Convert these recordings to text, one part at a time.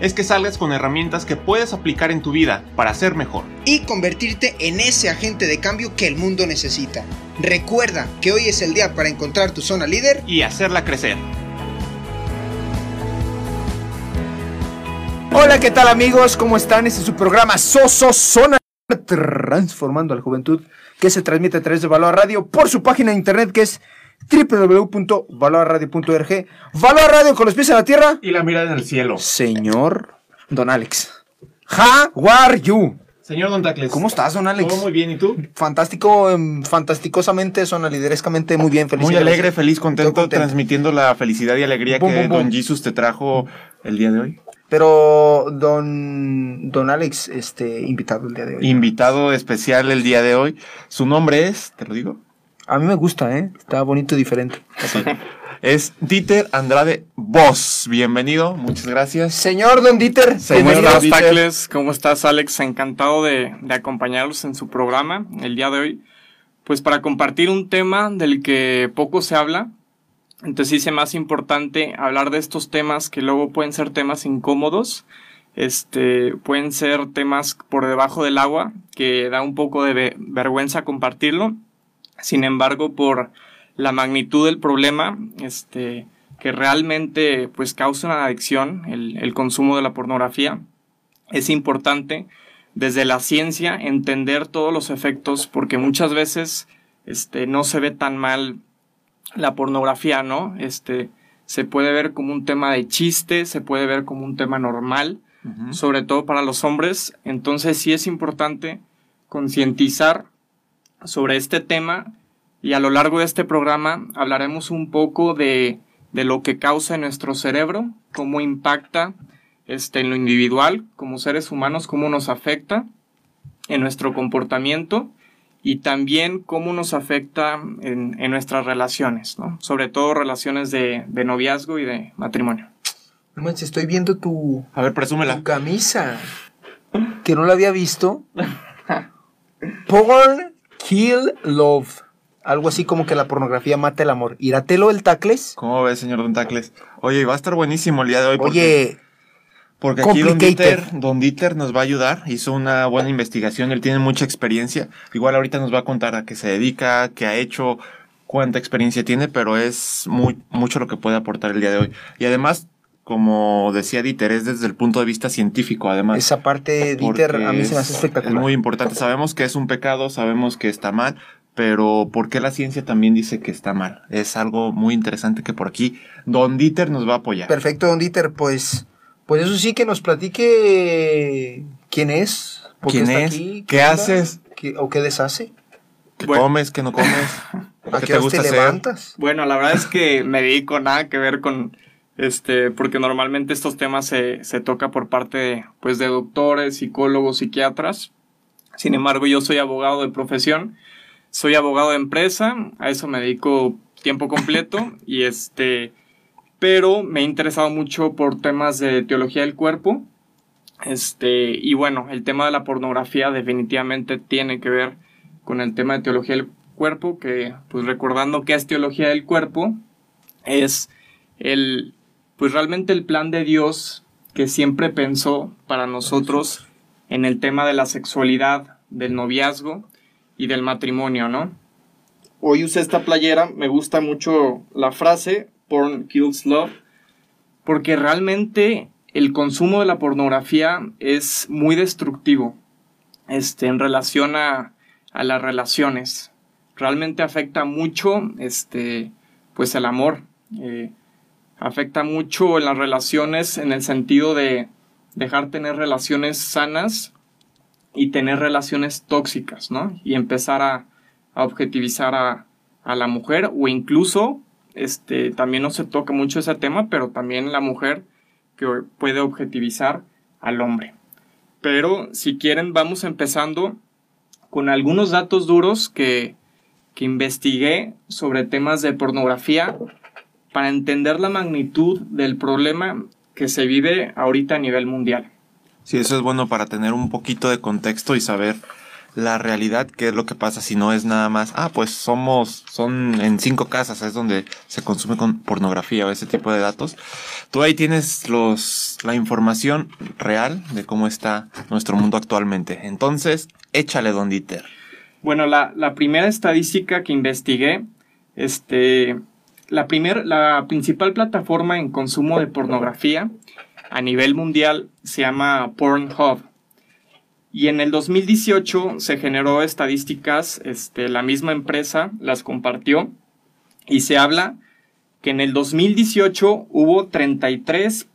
es que salgas con herramientas que puedes aplicar en tu vida para ser mejor. Y convertirte en ese agente de cambio que el mundo necesita. Recuerda que hoy es el día para encontrar tu zona líder y hacerla crecer. Hola, ¿qué tal amigos? ¿Cómo están? Este es su programa Soso Zona Transformando a la Juventud, que se transmite a través de Valor Radio por su página de internet que es www.valorradio.org. Valor Radio con los pies en la tierra y la mirada en el cielo. Señor Don Alex. How are you? Señor Don Tacles. ¿Cómo estás, Don Alex? Todo muy bien, ¿y tú? Fantástico, em, fantasticosamente, liderescamente muy bien, feliz. Muy alegre, feliz, contento, transmitiendo la felicidad y alegría que Don Jesus te trajo el día de hoy. Pero don, don Alex, este, invitado el día de hoy. Invitado especial el día de hoy. Su nombre es, te lo digo. A mí me gusta, ¿eh? Está bonito y diferente. es Dieter Andrade Voss. Bienvenido, muchas gracias. Señor Don Dieter. ¿Cómo estás, Tacles? ¿Cómo estás, Alex? Encantado de, de acompañarlos en su programa el día de hoy. Pues para compartir un tema del que poco se habla, entonces hice más importante hablar de estos temas que luego pueden ser temas incómodos, este, pueden ser temas por debajo del agua, que da un poco de vergüenza compartirlo. Sin embargo, por la magnitud del problema, este, que realmente pues causa una adicción, el, el consumo de la pornografía, es importante desde la ciencia entender todos los efectos, porque muchas veces este, no se ve tan mal la pornografía, ¿no? Este, se puede ver como un tema de chiste, se puede ver como un tema normal, sobre todo para los hombres. Entonces sí es importante concientizar sobre este tema y a lo largo de este programa hablaremos un poco de, de lo que causa en nuestro cerebro, cómo impacta este, en lo individual, como seres humanos, cómo nos afecta en nuestro comportamiento y también cómo nos afecta en, nuestras relaciones, ¿no? Sobre todo relaciones de, noviazgo y de matrimonio. No manches, estoy viendo tu... A ver, presúmela. Tu camisa. Que no la había visto. Porn Kill Love. Algo así como que la pornografía mata el amor. ¿Iratelo el Tacles? ¿Cómo ves, señor Don Tacles? Oye, va a estar buenísimo el día de hoy. Oye, porque aquí Don Dieter, Don Dieter nos va a ayudar, hizo una buena investigación, él tiene mucha experiencia. Igual ahorita nos va a contar a qué se dedica, qué ha hecho, cuánta experiencia tiene, pero es muy, mucho lo que puede aportar el día de hoy. Y además, como decía Dieter, es desde el punto de vista científico, además. Esa parte, Dieter, a mí se me hace espectacular. Es muy importante. Sabemos que es un pecado, sabemos que está mal, pero ¿por qué la ciencia también dice que está mal? Es algo muy interesante que por aquí Don Dieter nos va a apoyar. Perfecto, Don Dieter, pues pues eso sí, que nos platique quién es, por quién qué es, qué, haces, o qué deshace. ¿Qué comes, qué no comes? ¿A qué, te, gusta te levantas? Bueno, la verdad es que me dedico nada que ver con este, porque normalmente estos temas se, se toca por parte de, pues, de doctores, psicólogos, psiquiatras. Sin embargo, yo soy abogado de profesión, soy abogado de empresa, a eso me dedico tiempo completo y este pero me he interesado mucho por temas de teología del cuerpo. Este, y bueno, el tema de la pornografía definitivamente tiene que ver con el tema de teología del cuerpo, que pues recordando que es teología del cuerpo, es el, pues realmente el plan de Dios que siempre pensó para nosotros en el tema de la sexualidad, del noviazgo y del matrimonio, ¿no? Hoy usé esta playera, me gusta mucho la frase, Porn Kills Love, porque realmente el consumo de la pornografía es muy destructivo este, en relación a, las relaciones. Realmente afecta mucho este, pues el amor. Eh, afecta mucho en las relaciones en el sentido de dejar tener relaciones sanas y tener relaciones tóxicas, ¿no? Y empezar a, objetivizar a, a, la mujer o incluso este, también no se toca mucho ese tema, pero también la mujer que puede objetivizar al hombre. Pero si quieren, vamos empezando con algunos datos duros que, que investigué sobre temas de pornografía para entender la magnitud del problema que se vive ahorita a nivel mundial. Sí, eso es bueno para tener un poquito de contexto y saber la realidad, qué es lo que pasa si no es nada más, ah, pues somos, son en cinco casas, es donde se consume con pornografía o ese tipo de datos. Tú ahí tienes los, la información real de cómo está nuestro mundo actualmente. Entonces, échale, don Dieter. Bueno, la, la primera estadística que investigué, este, la, primer, la principal plataforma en consumo de pornografía a nivel mundial se llama Pornhub. Y en el 2018 se generó estadísticas, este, la misma empresa las compartió y se habla que en el 2018 hubo 33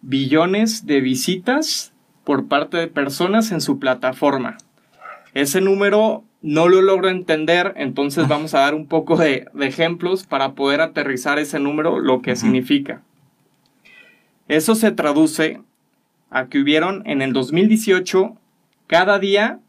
billones de visitas por parte de personas en su plataforma. Ese número no lo logro entender, entonces vamos a dar un poco de, ejemplos para poder aterrizar ese número, lo que significa. Eso se traduce a que hubieron en el 2018 cada día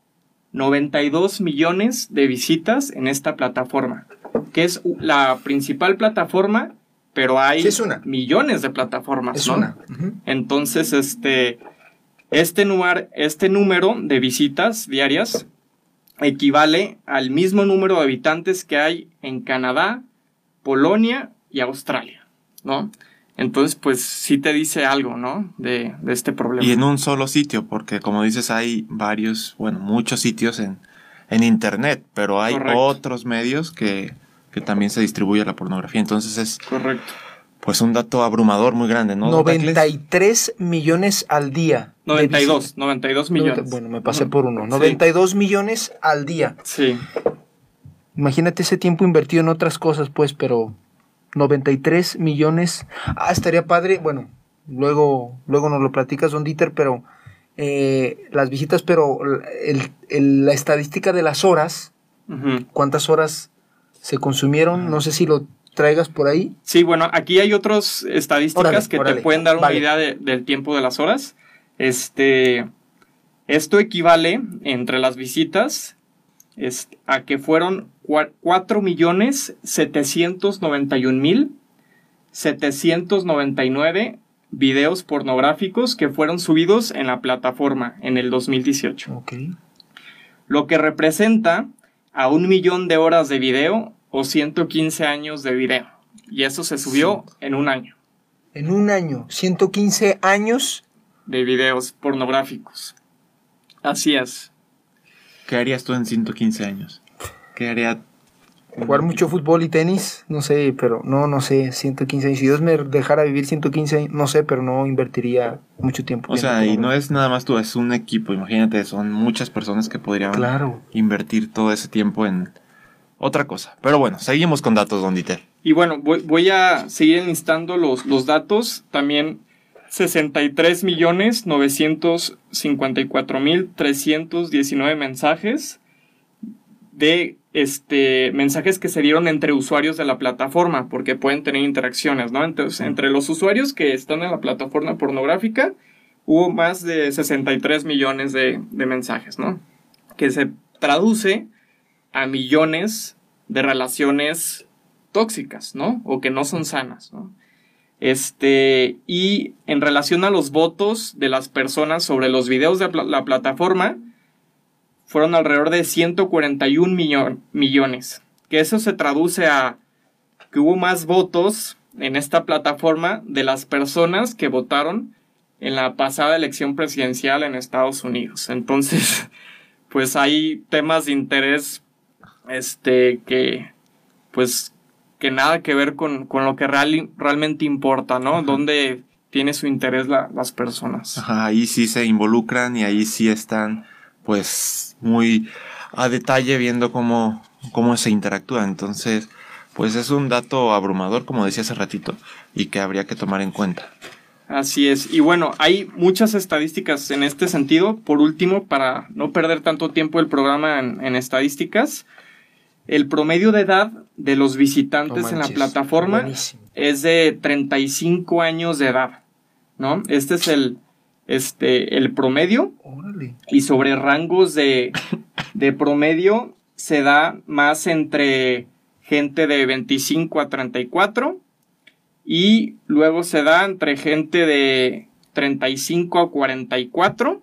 92 millones de visitas en esta plataforma, que es la principal plataforma, pero hay millones de plataformas. Es una. Entonces, este, este, este número de visitas diarias equivale al mismo número de habitantes que hay en Canadá, Polonia y Australia, ¿no? Entonces, pues sí te dice algo, ¿no? De, este problema. Y en un solo sitio, porque como dices, hay varios, bueno, muchos sitios en, en Internet, pero hay otros medios que, que, también se distribuye la pornografía. Entonces es... Correcto. Pues un dato abrumador muy grande, ¿no? 93 millones al día. 92, 92 millones. Bueno, me pasé por uno. 92 millones al día. Sí. Imagínate ese tiempo invertido en otras cosas, pues, pero 93 millones. Ah, estaría padre. Bueno, luego, luego nos lo platicas, Don Dieter, pero eh, las visitas, pero el, la estadística de las horas, cuántas horas se consumieron, no sé si lo traigas por ahí. Sí, bueno, aquí hay otras estadísticas que te pueden dar una idea del tiempo de las horas. Este, esto equivale entre las visitas a que fueron 4.791.799 videos pornográficos que fueron subidos en la plataforma en el 2018. Lo que representa a un millón de horas de video o 115 años de video. Y eso se subió en un año. En un año, 115 años de videos pornográficos. Así es. ¿Qué harías tú en 115 años? ¿Qué haría? Jugar mucho fútbol y tenis, no sé, pero no, no sé, 115 años. Si Dios me dejara vivir 115 años, no sé, pero no invertiría mucho tiempo. O sea, y no es nada más tú, es un equipo, imagínate, son muchas personas que podrían invertir todo ese tiempo en otra cosa. Pero bueno, seguimos con datos, Don Dieter. Y bueno, voy, a seguir enlistando los, los datos. También 63 millones 954 mil 319 mensajes de este, mensajes que se dieron entre usuarios de la plataforma, porque pueden tener interacciones, ¿no? Entonces, entre los usuarios que están en la plataforma pornográfica, hubo más de 63 millones de, de mensajes, ¿no? Que se traduce a millones de relaciones tóxicas, ¿no? O que no son sanas, ¿no? Este, y en relación a los votos de las personas sobre los videos de la plataforma, fueron alrededor de 141 millones. Que eso se traduce a que hubo más votos en esta plataforma de las personas que votaron en la pasada elección presidencial en Estados Unidos. Entonces, pues hay temas de interés este que pues que nada que ver con, lo que realmente importa, ¿no? Donde tiene su interés las personas. Ajá, ahí sí se involucran y ahí sí están, pues, muy a detalle viendo cómo, cómo se interactúa. Entonces, pues es un dato abrumador, como decía hace ratito, y que habría que tomar en cuenta. Así es. Y bueno, hay muchas estadísticas en este sentido. Por último, para no perder tanto tiempo el programa en estadísticas, el promedio de edad de los visitantes en la plataforma es de 35 años de edad, ¿no? Este es el, este, el promedio. Y sobre rangos de, de promedio se da más entre gente de 25 a 34 y luego se da entre gente de 35 a 44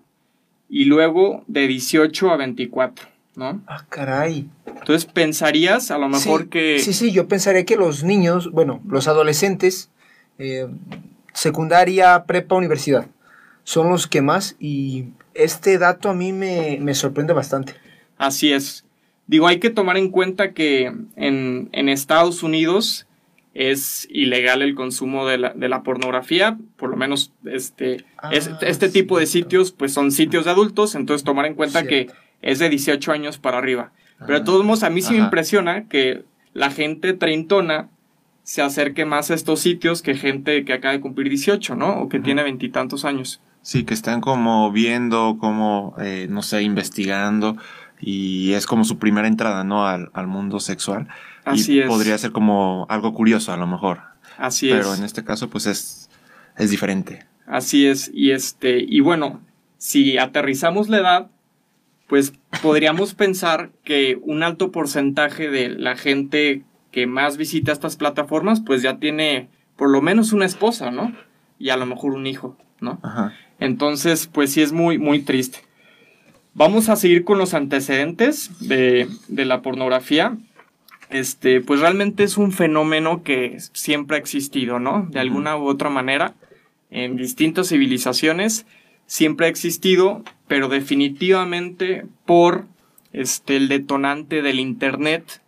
y luego de 18 a 24, ¿no? Ah, caray. Entonces pensarías a lo mejor que... Sí, sí, yo pensaría que los niños, bueno, los adolescentes, eh, secundaria, prepa, universidad, son los que más y este dato a mí me, me sorprende bastante. Así es. Digo, hay que tomar en cuenta que en, en Estados Unidos es ilegal el consumo de la, de la pornografía, por lo menos este, Ah, este tipo de sitios pues son sitios de adultos, entonces tomar en cuenta Cierto. que es de 18 años para arriba. Pero de Ah, todos modos, a mí sí me impresiona que la gente treintona se acerque más a estos sitios que gente que acaba de cumplir 18, ¿no? O que tiene veintitantos años. Sí, que están como viendo, como, eh, no sé, investigando y es como su primera entrada, ¿no? Al, al mundo sexual. Así y es. podría ser como algo curioso a lo mejor. Así pero es. en este caso pues es, es diferente. Así es, y este, y bueno, si aterrizamos la edad, pues podríamos pensar que un alto porcentaje de la gente que más visita estas plataformas, pues ya tiene por lo menos una esposa, ¿no? Y a lo mejor un hijo, ¿no? Ajá. Entonces, pues sí es muy, muy triste. Vamos a seguir con los antecedentes de, de la pornografía. Este, pues realmente es un fenómeno que siempre ha existido, ¿no? De alguna u otra manera, en distintas civilizaciones, siempre ha existido, pero definitivamente por este, el detonante del Internet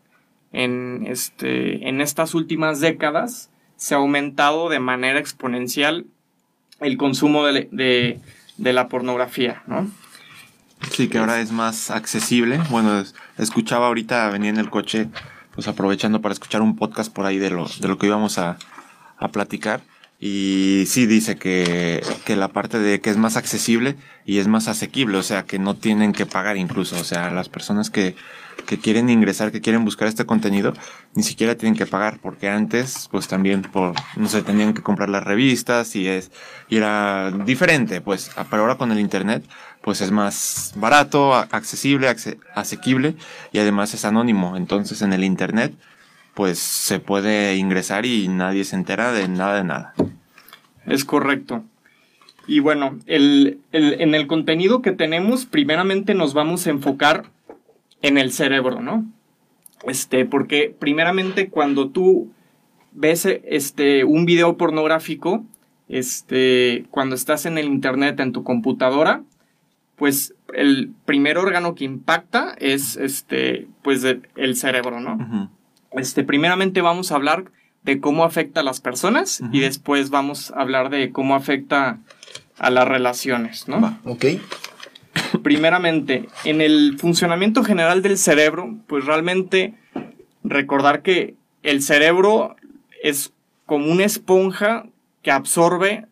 en, este, en estas últimas décadas se ha aumentado de manera exponencial el consumo de, de- la pornografía, ¿no? Sí, que ahora es más accesible. Bueno, es- escuchaba ahorita, venía en el coche, pues aprovechando para escuchar un podcast por ahí de lo, de lo que íbamos a, a platicar. Y sí dice que, que la parte de que es más accesible y es más asequible, o sea, que no tienen que pagar incluso. O sea, las personas que, que quieren ingresar, que quieren buscar este contenido, ni siquiera tienen que pagar, porque antes, pues también por, no sé, tenían que comprar las revistas y es, y era diferente, pues, pero ahora con el internet, pues es más barato, accesible, acce- asequible y además es anónimo. Entonces en el internet, pues se puede ingresar y nadie se entera de nada de nada. Es correcto. Y bueno, el, el- en el contenido que tenemos, primeramente nos vamos a enfocar en el cerebro, ¿no? Este, porque primeramente cuando tú ves este, un video pornográfico, este, cuando estás en el internet en tu computadora, pues el primer órgano que impacta es este, pues el cerebro, ¿no? Este, primeramente vamos a hablar de cómo afecta a las personas y después vamos a hablar de cómo afecta a las relaciones, ¿no? Va. Ok. Primeramente, en el funcionamiento general del cerebro, pues realmente recordar que el cerebro es como una esponja que absorbe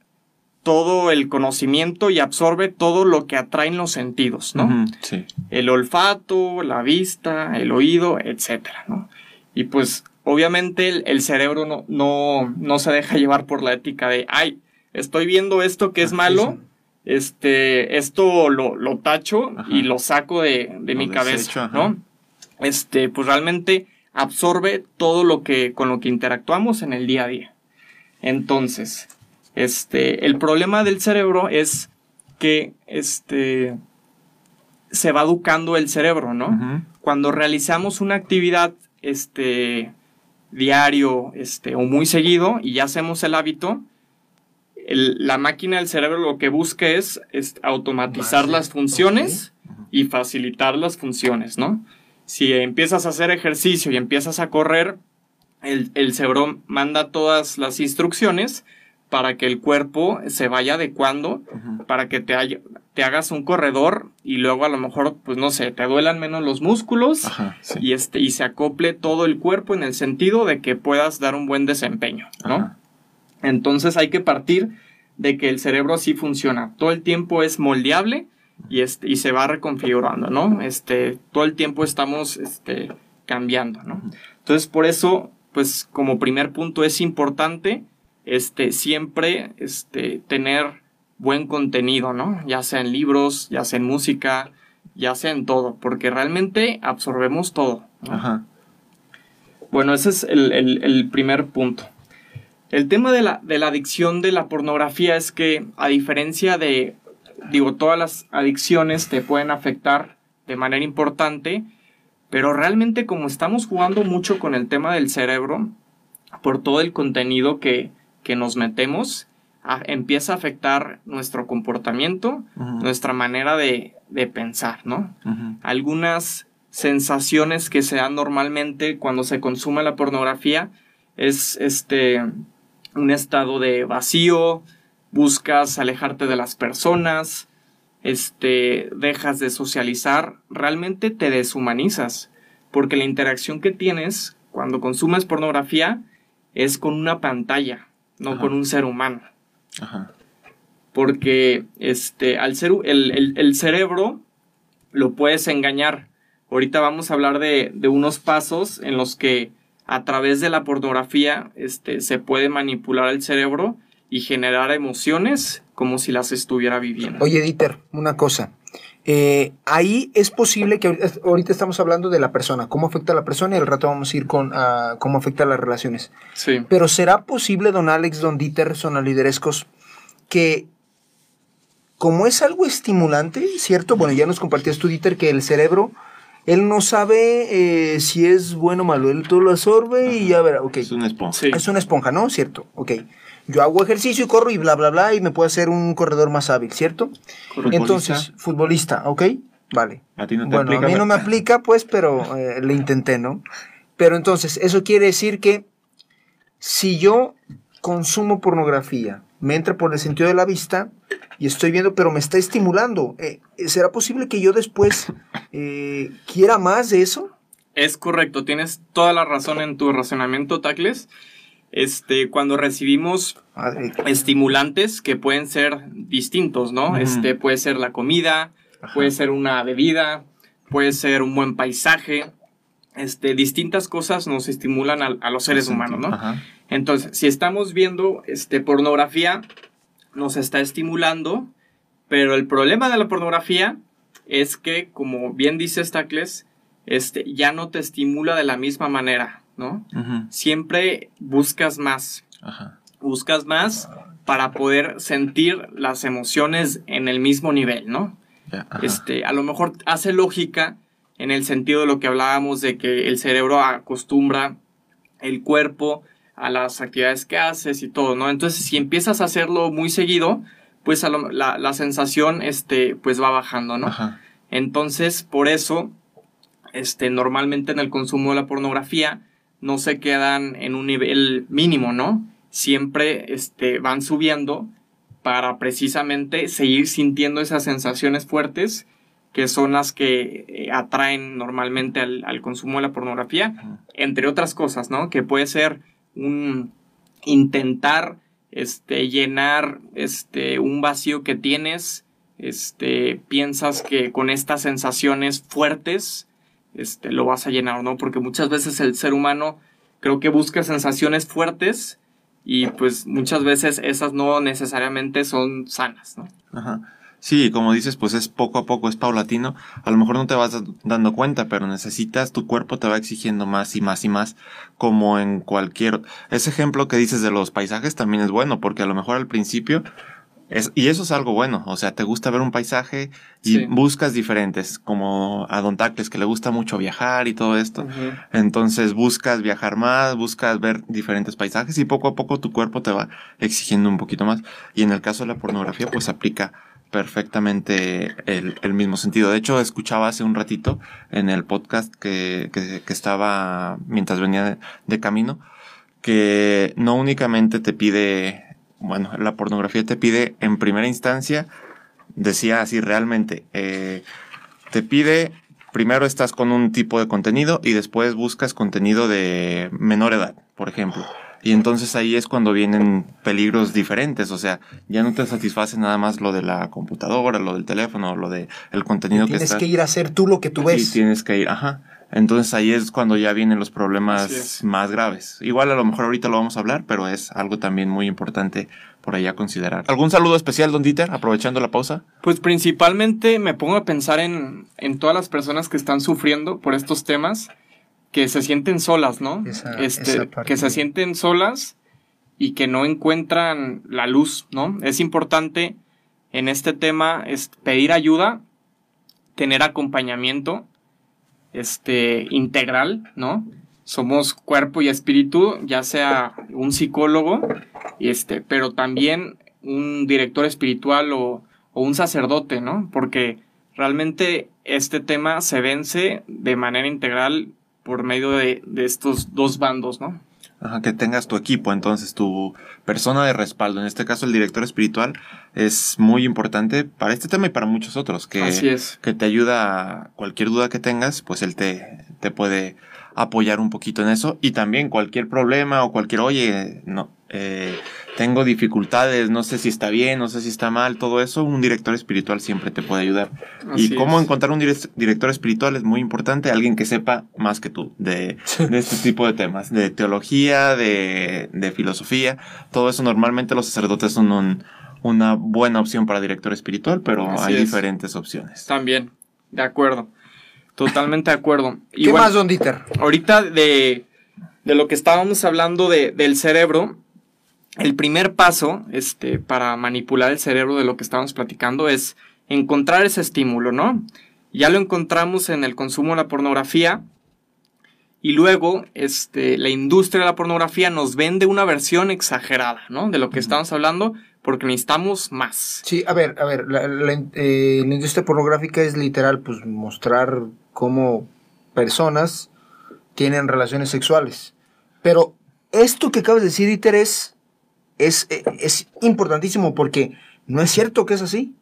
todo el conocimiento y absorbe todo lo que atraen los sentidos, ¿no? Sí. el olfato, la vista, el oído, etcétera, ¿no? Y pues obviamente el, el cerebro no, no, no se deja llevar por la ética de, ay, estoy viendo esto que es malo, este, esto lo, lo tacho Ajá. y lo saco de, de Lo mi cabeza. ¿no? Este, pues realmente absorbe todo lo que, con lo que interactuamos en el día a día. Entonces, este, el problema del cerebro es que, este, se va educando el cerebro, ¿no? Cuando realizamos una actividad, este, diario, este, o muy seguido, y ya hacemos el hábito, el- la máquina del cerebro lo que busca es, es automatizar Más, las funciones y facilitar las funciones, ¿no? Si empiezas a hacer ejercicio y empiezas a correr, el, el cerebro manda todas las instrucciones para que el cuerpo se vaya adecuando para que te, haya- te hagas un corredor y luego a lo mejor, pues no sé, te duelan menos los músculos Ajá, sí. y, este, y se acople todo el cuerpo en el sentido de que puedas dar un buen desempeño, ¿no? Ajá. Entonces hay que partir de que el cerebro así funciona. Todo el tiempo es moldeable y, este, y se va reconfigurando, ¿no? Este, todo el tiempo estamos este, cambiando, ¿no? Entonces por eso, pues como primer punto es importante este, siempre este, tener buen contenido, ¿no? Ya sea en libros, ya sea en música, ya sea en todo, porque realmente absorbemos todo. Bueno, ese es el, primer punto. El tema de la, de la adicción de la pornografía es que, a diferencia de, digo, todas las adicciones te pueden afectar de manera importante, pero realmente como estamos jugando mucho con el tema del cerebro, por todo el contenido que, nos metemos, empieza a afectar nuestro comportamiento, nuestra manera de, pensar, ¿no? Algunas sensaciones que se dan normalmente cuando se consume la pornografía es este un estado de vacío, buscas alejarte de las personas, este, dejas de socializar, realmente te deshumanizas, porque la interacción que tienes cuando consumes pornografía es con una pantalla, no con un ser humano. Porque este, al ser, el, cerebro lo puedes engañar. Ahorita vamos a hablar de, unos pasos en los que a través de la pornografía este, se puede manipular el cerebro y generar emociones como si las estuviera viviendo. Oye, Dieter, una cosa. Eh, ahí es posible que ahorita estamos hablando de la persona, cómo afecta a la persona y al rato vamos a ir con ah, cómo afecta a las relaciones. Sí. Pero ¿será posible, don Alex, don Dieter, sonaliderescos, que como es algo estimulante, ¿cierto? Bueno, ya nos compartías tú, Dieter, que el cerebro, él no sabe eh, si es bueno o malo, él todo lo absorbe y ya verá, ok. Es una esponja. Es una esponja, ¿no? ¿Cierto? Ok yo hago ejercicio y corro y bla, bla, bla, y me puedo hacer un corredor más hábil, ¿cierto? Entonces, futbolista, ¿ok? Vale. A ti no te bueno, a mí no me aplica, pues, pero eh, le intenté, ¿no? Pero entonces, eso quiere decir que si yo consumo pornografía, me entra por el sentido de la vista y estoy viendo, pero me está estimulando, eh, ¿será posible que yo después eh, quiera más de eso? Es correcto, tienes toda la razón en tu razonamiento, Tacles este, cuando recibimos estimulantes que pueden ser distintos, ¿no? Este, puede ser la comida, puede ser una bebida, puede ser un buen paisaje, este, distintas cosas nos estimulan a, los seres humanos, ¿no? Entonces, si estamos viendo, este, pornografía, nos está estimulando, pero el problema de la pornografía es que, como bien dice Stacles, este, ya no te estimula de la misma manera. ¿No? Siempre buscas más. Buscas más para poder sentir las emociones en el mismo nivel, ¿no? este, a lo mejor hace lógica en el sentido de lo que hablábamos de que el cerebro acostumbra el cuerpo a las actividades que haces y todo, ¿no? Entonces, si empiezas a hacerlo muy seguido, pues la, sensación, este, pues va bajando, ¿no? Entonces, por eso, este, normalmente en el consumo de la pornografía, no se quedan en un nivel mínimo, ¿no? Siempre este, van subiendo para precisamente seguir sintiendo esas sensaciones fuertes que son las que eh, atraen normalmente al, consumo de la pornografía, entre otras cosas, ¿no? Que puede ser un intentar este, llenar este, un vacío que tienes, este, piensas que con estas sensaciones fuertes este, lo vas a llenar, ¿no? Porque muchas veces el ser humano creo que busca sensaciones fuertes y pues muchas veces esas no necesariamente son sanas, ¿no? Ajá. Sí, como dices, pues es poco a poco, es paulatino. A lo mejor no te vas dando cuenta, pero necesitas, tu cuerpo te va exigiendo más y más y más, como en cualquier... Ese ejemplo que dices de los paisajes también es bueno, porque a lo mejor al principio y eso es algo bueno, o sea, te gusta ver un paisaje y buscas diferentes, como a Don Tacles que le gusta mucho viajar y todo esto. Entonces buscas viajar más, buscas ver diferentes paisajes y poco a poco tu cuerpo te va exigiendo un poquito más. Y en el caso de la pornografía, pues aplica perfectamente el, mismo sentido. De hecho, escuchaba hace un ratito en el podcast que, que, estaba mientras venía de camino, que no únicamente te pide bueno, la pornografía te pide en primera instancia, decía así realmente, eh, te pide, primero estás con un tipo de contenido y después buscas contenido de menor edad, por ejemplo. Y entonces ahí es cuando vienen peligros diferentes, o sea, ya no te satisface nada más lo de la computadora, lo del teléfono, lo del el contenido que está. Tienes que ir a hacer tú lo que tú ves. Sí, tienes que ir, ajá. Entonces ahí es cuando ya vienen los problemas más graves. Igual a lo mejor ahorita lo vamos a hablar, pero es algo también muy importante por ahí a considerar. ¿Algún saludo especial, don Dieter, aprovechando la pausa? Pues principalmente me pongo a pensar en, en todas las personas que están sufriendo por estos temas, que se sienten solas, ¿no? este, que se sienten solas y que no encuentran la luz, ¿no? Es importante en este tema es pedir ayuda, tener acompañamiento este, integral, ¿no? Somos cuerpo y espíritu, ya sea un psicólogo, este, pero también un director espiritual o, o un sacerdote, ¿no? Porque realmente este tema se vence de manera integral por medio de, de estos dos bandos, ¿no? Ajá, que tengas tu equipo, entonces tu persona de respaldo, en este caso el director espiritual, es muy importante para este tema y para muchos otros, que, es. que te ayuda a cualquier duda que tengas, pues él te, te puede apoyar un poquito en eso y también cualquier problema o cualquier, oye, no, eh, tengo dificultades, no sé si está bien, no sé si está mal, todo eso, un director espiritual siempre te puede ayudar. y cómo encontrar un director espiritual es muy importante, alguien que sepa más que tú de, este tipo de temas, de teología, de, de filosofía, todo eso normalmente los sacerdotes son una buena opción para director espiritual, pero hay diferentes opciones. También, de acuerdo. Totalmente de acuerdo. ¿Qué más, Don Dieter? Ahorita de, de lo que estábamos hablando de, del cerebro, el primer paso este, para manipular el cerebro de lo que estábamos platicando es encontrar ese estímulo, ¿no? Ya lo encontramos en el consumo de la pornografía y luego este, la industria de la pornografía nos vende una versión exagerada, ¿no? De lo que estamos hablando porque necesitamos más. Sí, a ver, a ver, la, eh, la industria pornográfica es literal, pues mostrar cómo personas tienen relaciones sexuales. Pero esto que acabas de decir, Iter, es es, es importantísimo porque no es cierto que es así.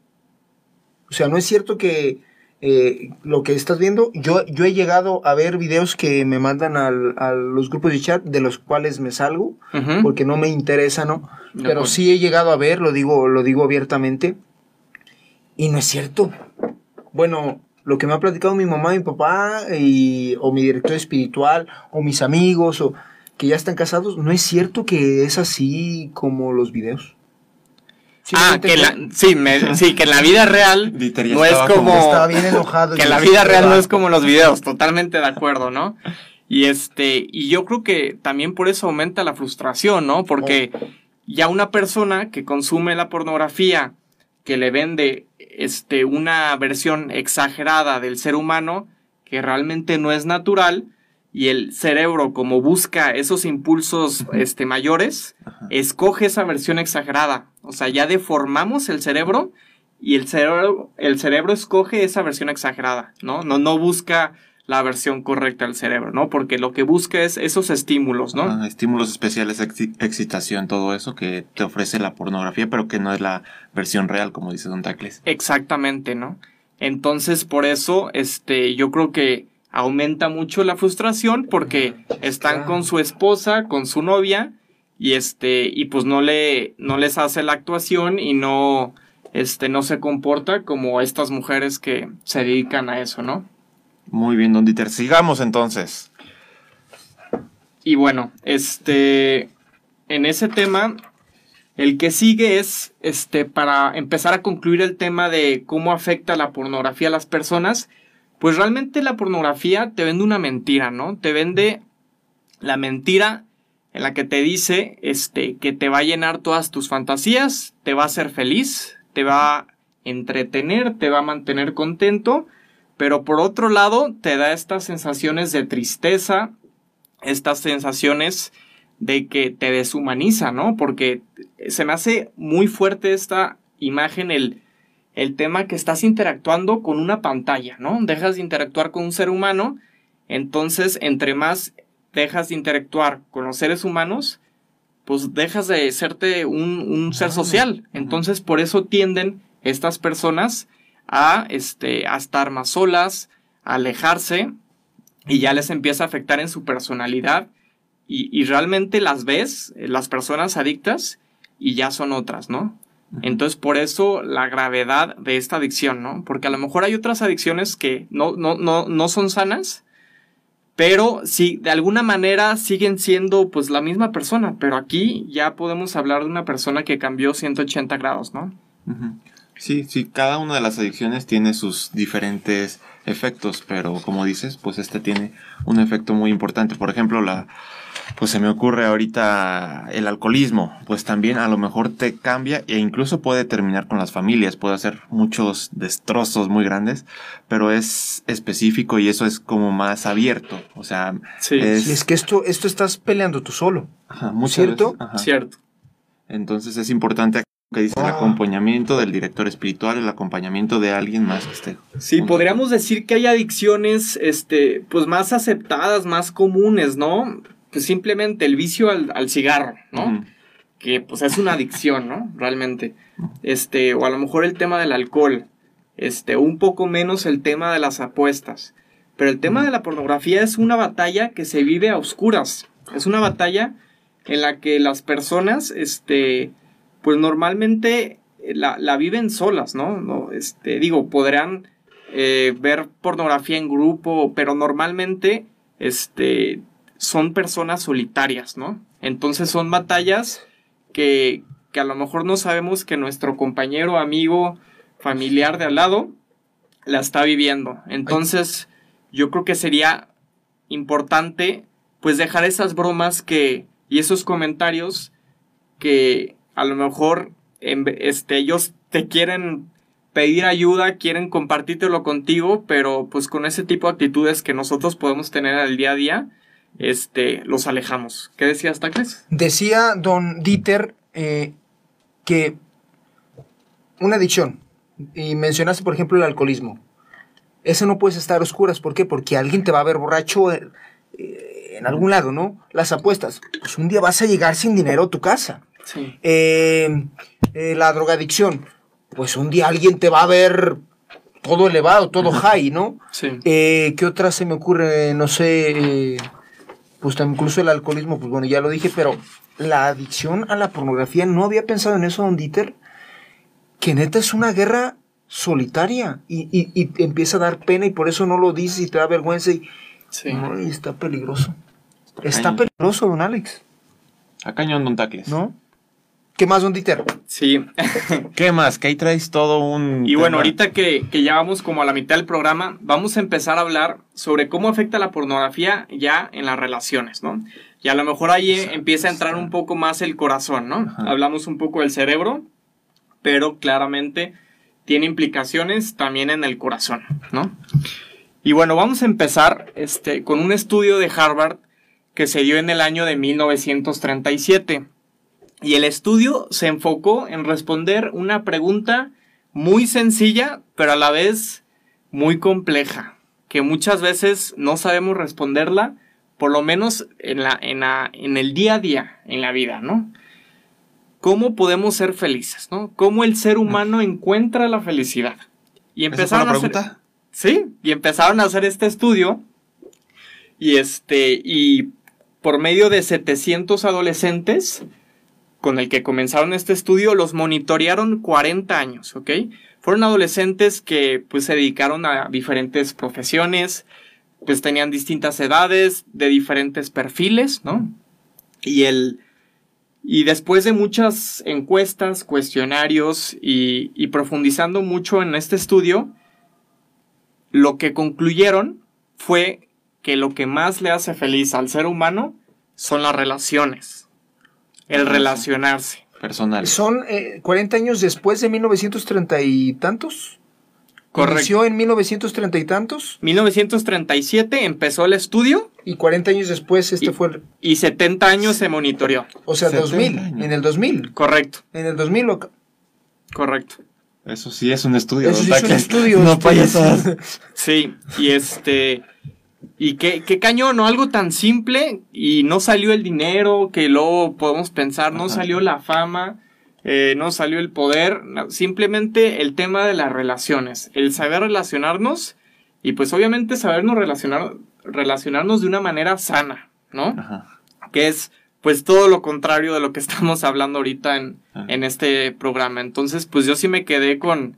O sea, no es cierto que eh, lo que estás viendo, yo, yo he llegado a ver videos que me mandan al, a los grupos de chat de los cuales me salgo, porque no me interesa, ¿no? Pero sí he llegado a ver, lo digo, lo digo abiertamente, y no es cierto. Bueno, lo que me ha platicado mi mamá, mi papá, y, o mi director espiritual, o mis amigos, o que ya están casados, no es cierto que es así como los videos. ah, que la, sí, sí, que en la vida real no es como... Estaba bien enojado. que la vida real no es como los videos, totalmente de acuerdo, ¿no? Y este, y yo creo que también por eso aumenta la frustración, ¿no? Porque oh. ya una persona que consume la pornografía, que le vende este, una versión exagerada del ser humano, que realmente no es natural, y el cerebro como busca esos impulsos este, mayores, escoge esa versión exagerada. O sea, ya deformamos el cerebro y el cerebro, el cerebro escoge esa versión exagerada, ¿no? No, no busca la versión correcta del cerebro, ¿no? Porque lo que busca es esos estímulos, ¿no? estímulos especiales, excitación, todo eso que te ofrece la pornografía, pero que no es la versión real, como dice Don Tacles. Exactamente, ¿no? Entonces, por eso, este, yo creo que aumenta mucho la frustración porque están con su esposa, con su novia y este y pues no le no les hace la actuación y no este no se comporta como estas mujeres que se dedican a eso, ¿no? Muy bien, don Dieter, sigamos entonces. Y bueno, este en ese tema el que sigue es este para empezar a concluir el tema de cómo afecta la pornografía a las personas pues realmente la pornografía te vende una mentira, ¿no? Te vende la mentira en la que te dice este, que te va a llenar todas tus fantasías, te va a hacer feliz, te va a entretener, te va a mantener contento, pero por otro lado te da estas sensaciones de tristeza, estas sensaciones de que te deshumaniza, ¿no? Porque se me hace muy fuerte esta imagen, el el tema que estás interactuando con una pantalla, ¿no? Dejas de interactuar con un ser humano, entonces entre más dejas de interactuar con los seres humanos, pues dejas de serte un, ser social. Entonces por eso tienden estas personas a, este, a estar más solas, a alejarse y ya les empieza a afectar en su personalidad y, realmente las ves, eh, las personas adictas, y ya son otras, ¿no? Entonces, por eso la gravedad de esta adicción, ¿no? Porque a lo mejor hay otras adicciones que no, no, no, no son sanas, pero sí, de alguna manera siguen siendo pues la misma persona, pero aquí ya podemos hablar de una persona que cambió 180 grados, ¿no? Sí, sí, cada una de las adicciones tiene sus diferentes efectos, pero como dices, pues este tiene un efecto muy importante. Por ejemplo, la, pues se me ocurre ahorita el alcoholismo, pues también a lo mejor te cambia e incluso puede terminar con las familias, puede hacer muchos destrozos muy grandes, pero es específico y eso es como más abierto, o sea, sí. es, que esto, esto estás peleando tú solo, Ajá, ¿cierto? Cierto. Entonces es importante que dice el ah. acompañamiento del director espiritual, el acompañamiento de alguien más que esté. Sí, podríamos decir que hay adicciones, este, pues más aceptadas, más comunes, ¿no? Pues simplemente el vicio al, cigarro, ¿no? Que pues es una adicción, ¿no? Realmente. Este, o a lo mejor el tema del alcohol, este, un poco menos el tema de las apuestas. Pero el tema de la pornografía es una batalla que se vive a oscuras. Es una batalla en la que las personas, este, pues normalmente la, viven solas, ¿no? ¿no? Este, digo, podrán eh, ver pornografía en grupo, pero normalmente, este, son personas solitarias, ¿no? Entonces son batallas que, que a lo mejor no sabemos que nuestro compañero, amigo, familiar de al lado la está viviendo. Entonces yo creo que sería importante pues dejar esas bromas que y esos comentarios que a lo mejor este, ellos te quieren pedir ayuda, quieren compartírtelo contigo, pero pues con ese tipo de actitudes que nosotros podemos tener al día a día, este, los alejamos. ¿Qué decía Stacles? Decía don Dieter eh, que una adicción, y mencionaste por ejemplo el alcoholismo, ese no puedes estar a oscuras, ¿por qué? Porque alguien te va a ver borracho eh, en, algún lado, ¿no? Las apuestas, pues un día vas a llegar sin dinero a tu casa. Sí. Eh, la drogadicción, pues un día alguien te va a ver todo elevado, todo high, ¿no? Sí. ¿Qué otra se me ocurre? No sé pues incluso el alcoholismo, pues bueno, ya lo dije, pero la adicción a la pornografía, no había pensado en eso, don Dieter, que neta es una guerra solitaria y, y, empieza a dar pena y por eso no lo dices y te da vergüenza y, sí. está peligroso. Está, peligroso, don Alex. A cañón, don Tacles. ¿No? ¿Qué más, don Dieter? Sí. ¿Qué más? Que ahí traes todo un... Y bueno, ahorita que, que, ya vamos como a la mitad del programa, vamos a empezar a hablar sobre cómo afecta la pornografía ya en las relaciones, ¿no? Y a lo mejor ahí empieza a entrar un poco más el corazón, ¿no? Hablamos un poco del cerebro, pero claramente tiene implicaciones también en el corazón, ¿no? Y bueno, vamos a empezar este, con un estudio de Harvard que se dio en el año de 1937 y el estudio se enfocó en responder una pregunta muy sencilla, pero a la vez muy compleja, que muchas veces no sabemos responderla, por lo menos en, la, en, la, en el día a día, en la vida, ¿no? ¿Cómo podemos ser felices, no? ¿Cómo el ser humano encuentra la felicidad? Y empezaron a hacer, Sí, y empezaron a hacer este estudio y este y por medio de 700 adolescentes con el que comenzaron este estudio los monitorearon 40 años, ¿ok? Fueron adolescentes que pues se dedicaron a diferentes profesiones, pues tenían distintas edades, de diferentes perfiles, ¿no? Y el... Y después de muchas encuestas, cuestionarios y, y profundizando mucho en este estudio, lo que concluyeron fue que lo que más le hace feliz al ser humano son las relaciones el relacionarse. Personal. Son 40 eh, años después de 1930 y tantos. Correcto. ¿Inició en 1930 y tantos? 1937 empezó el estudio. Y 40 años después este fue el... Y 70 años se monitoreó. O sea, 2000, en el 2000. Correcto. En el 2000 Correcto. Eso sí es un estudio. Eso sí es un estudio. no payasadas. sí, y este... Y qué, qué cañón, ¿no? Algo tan simple y no salió el dinero que luego podemos pensar, no salió la fama, eh, no salió el poder, simplemente el tema de las relaciones, el saber relacionarnos y pues obviamente sabernos relacionar, relacionarnos de una manera sana, ¿no? que es pues todo lo contrario de lo que estamos hablando ahorita en, Ah. en este programa. Entonces, pues yo sí me quedé con,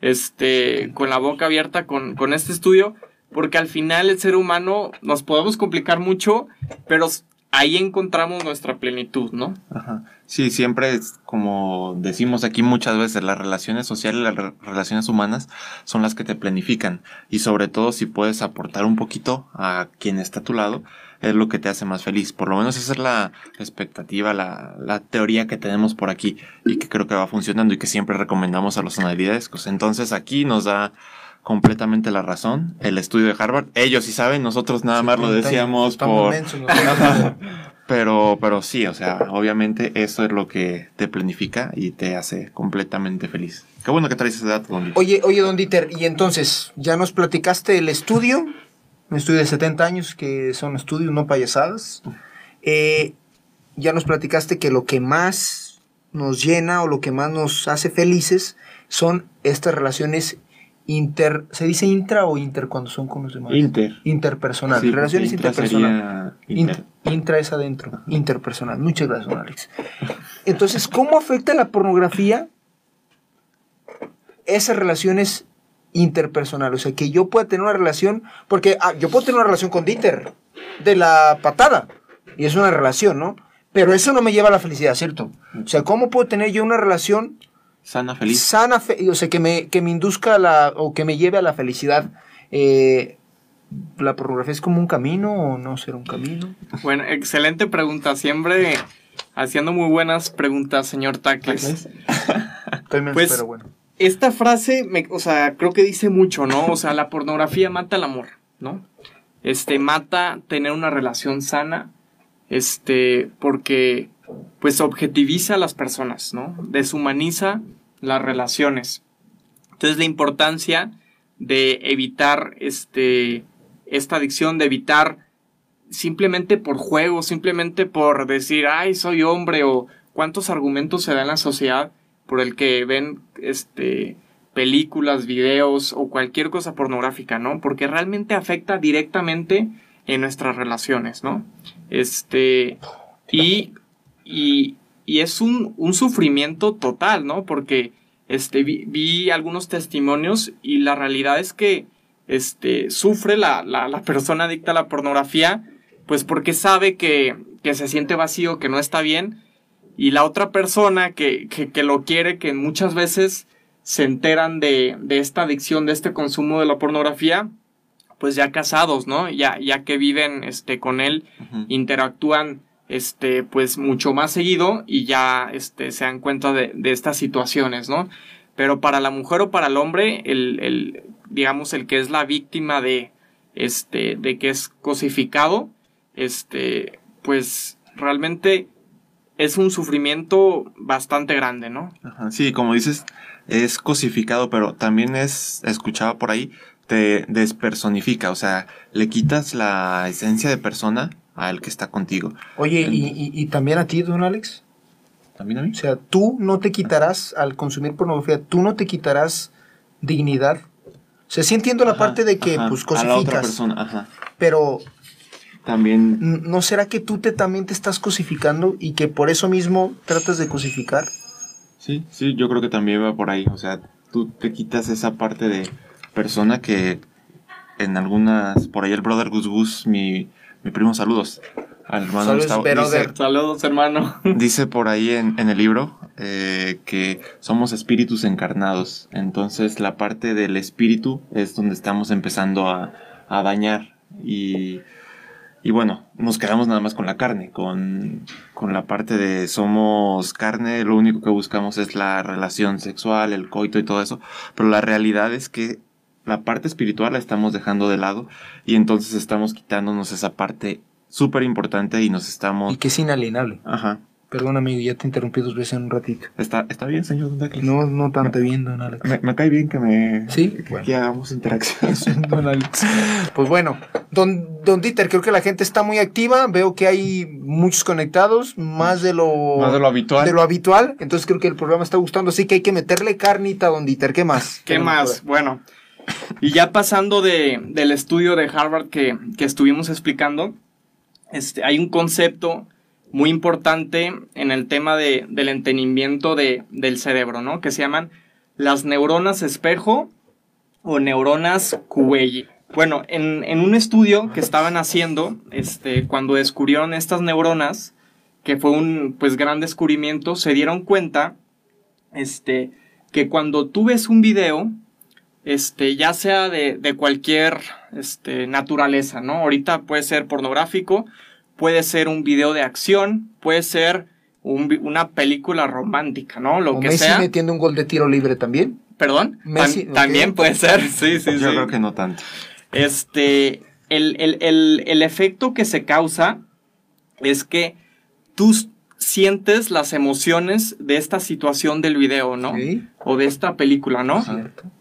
este, con la boca abierta con, con este estudio, porque al final el ser humano nos podemos complicar mucho, pero ahí encontramos nuestra plenitud, ¿no? Ajá. Sí, siempre es como decimos aquí muchas veces, las relaciones sociales, las re- relaciones humanas son las que te planifican. Y sobre todo si puedes aportar un poquito a quien está a tu lado, es lo que te hace más feliz. Por lo menos esa es la expectativa, la, la teoría que tenemos por aquí y que creo que va funcionando y que siempre recomendamos a los analidescos. Entonces aquí nos da completamente la razón el estudio de Harvard. Ellos sí saben, nosotros nada más lo decíamos por... Pero, pero sí, o sea, obviamente eso es lo que te planifica y te hace completamente feliz. Qué bueno que traes ese dato, Don Luis. Oye, oye, don Dieter, y entonces, ya nos platicaste el estudio, un estudio de 70 años, que son estudios, no payasadas. Eh, ya nos platicaste que lo que más nos llena o lo que más nos hace felices son estas relaciones inter... ¿Se dice intra o inter cuando son con los demás? Inter. Interpersonal. Sí, relaciones intra interpersonal. inter. In- intra es adentro, interpersonal. Muchas gracias, don Alex. Entonces, ¿cómo afecta la pornografía esas relaciones interpersonales? O sea, que yo pueda tener una relación, porque ah, yo puedo tener una relación con Dieter, de la patada, y es una relación, ¿no? Pero eso no me lleva a la felicidad, ¿cierto? O sea, ¿cómo puedo tener yo una relación Sana, feliz. sana, fe- o sea, que me, que me induzca a la, o que me lleve a la felicidad? Eh, ¿La pornografía es como un camino o no será un camino? Bueno, excelente pregunta. Siempre haciendo muy buenas preguntas, señor Tacles. Pues- pero bueno. Esta frase, me, o sea, creo que dice mucho, ¿no? O sea, la pornografía mata el amor, ¿no? Este, mata tener una relación sana, este, porque, pues, objetiviza a las personas, ¿no? Deshumaniza las relaciones. Entonces, la importancia de evitar, este, esta adicción, de evitar simplemente por juego, simplemente por decir, ay, soy hombre, o cuántos argumentos se da en la sociedad por el que ven este películas, videos o cualquier cosa pornográfica, ¿no? Porque realmente afecta directamente en nuestras relaciones, ¿no? Este y y, y es un, un sufrimiento total, ¿no? Porque este vi, vi algunos testimonios y la realidad es que este sufre la, la, la persona adicta a la pornografía pues porque sabe que, que se siente vacío, que no está bien y la otra persona que, que, que lo quiere, que muchas veces se enteran de, de, esta adicción, de este consumo de la pornografía, pues ya casados, ¿no? Ya, ya que viven este, con él, uh -huh. interactúan este, pues mucho más seguido y ya este, se dan cuenta de, de, estas situaciones, ¿no? Pero para la mujer o para el hombre, el, el, digamos, el que es la víctima de, este, de que es cosificado, este, pues realmente es un sufrimiento bastante grande, ¿no? Ajá, sí, como dices, es cosificado, pero también es, escuchaba por ahí, te despersonifica, o sea, le quitas la esencia de persona al que está contigo. Oye, ¿y, y, y también a ti, don Alex? ¿También a mí? O sea, tú no te quitarás, al consumir pornografía, tú no te quitarás dignidad. O sea, sí entiendo la ajá, parte de que, ajá, pues, cosificas. A la otra persona, ajá. Pero también. ¿No será que tú te, también te estás cosificando y que por eso mismo tratas de cosificar? Sí, sí, yo creo que también va por ahí. O sea, tú te quitas esa parte de persona que en algunas. Por ahí el brother Gus Gus, mi, mi primo, saludos. Al hermano saludos, Gustavo. Dice, saludos, hermano. Dice por ahí en, en el libro eh, que somos espíritus encarnados. Entonces, la parte del espíritu es donde estamos empezando a, a dañar. Y y bueno, nos quedamos nada más con la carne, con, con, la parte de somos carne, lo único que buscamos es la relación sexual, el coito y todo eso, pero la realidad es que la parte espiritual la estamos dejando de lado y entonces estamos quitándonos esa parte súper importante y nos estamos... Y que es inalienable. Ajá. Perdón, amigo, ya te interrumpí dos veces en un ratito. Está, está bien, señor Don Alex. No, no tanto bien, Don Alex. Me, me, cae bien que me... Sí, que, bueno. que hagamos interacción. don Alex. Pues bueno, don, don Dieter, creo que la gente está muy activa. Veo que hay muchos conectados, más de lo... Más de lo habitual. De lo habitual. Entonces creo que el programa está gustando. Así que hay que meterle carnita, don Dieter. ¿Qué más? ¿Qué más? Bueno, y ya pasando de, del estudio de Harvard que, que estuvimos explicando, este, hay un concepto muy importante en el tema de, del entendimiento de, del cerebro, ¿no? Que se llaman las neuronas espejo o neuronas Kuwei. Bueno, en, en, un estudio que estaban haciendo, este, cuando descubrieron estas neuronas, que fue un pues gran descubrimiento, se dieron cuenta este, que cuando tú ves un video, este, ya sea de, de cualquier este, naturaleza, ¿no? Ahorita puede ser pornográfico, puede ser un video de acción, puede ser una película romántica, ¿no? Lo que Messi metiendo un gol de tiro libre también. ¿Perdón? Messi, también puede ser, sí, sí, Yo creo que no tanto. Este, el, el, el, el, efecto que se causa es que tú sientes las emociones de esta situación del video, ¿no? O de esta película, ¿no?